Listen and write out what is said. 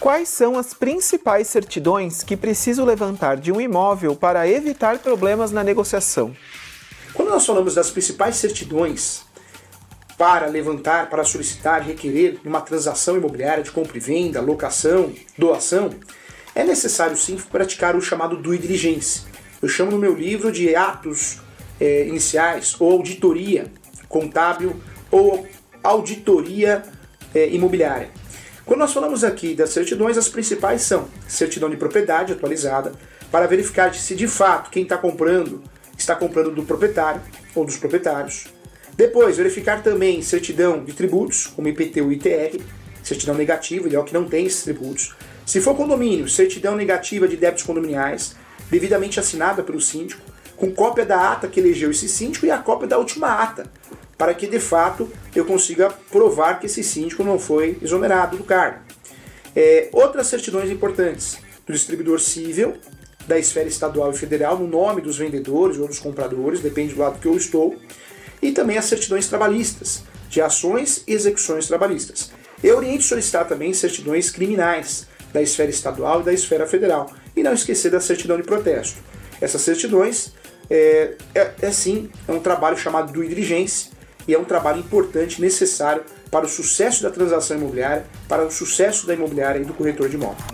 Quais são as principais certidões que preciso levantar de um imóvel para evitar problemas na negociação? Quando nós falamos das principais certidões para levantar, para solicitar, requerer uma transação imobiliária de compra e venda, locação, doação, é necessário sim praticar o chamado due diligence. Eu chamo no meu livro de atos é, iniciais ou auditoria contábil ou auditoria é, imobiliária. Quando nós falamos aqui das certidões, as principais são certidão de propriedade atualizada, para verificar se de fato quem está comprando está comprando do proprietário ou dos proprietários. Depois, verificar também certidão de tributos, como IPTU e ITR, certidão negativa, ideal que não tem esses tributos. Se for condomínio, certidão negativa de débitos condominiais, devidamente assinada pelo síndico, com cópia da ata que elegeu esse síndico e a cópia da última ata, para que de fato eu consiga provar que esse síndico não foi exonerado do cargo. É, outras certidões importantes do distribuidor civil, da esfera estadual e federal, no nome dos vendedores ou dos compradores, depende do lado que eu estou, e também as certidões trabalhistas, de ações e execuções trabalhistas. Eu oriento solicitar também certidões criminais da esfera estadual e da esfera federal, e não esquecer da certidão de protesto. Essas certidões é, é, é sim é um trabalho chamado do diligência e é um trabalho importante, necessário para o sucesso da transação imobiliária, para o sucesso da imobiliária e do corretor de imóvel.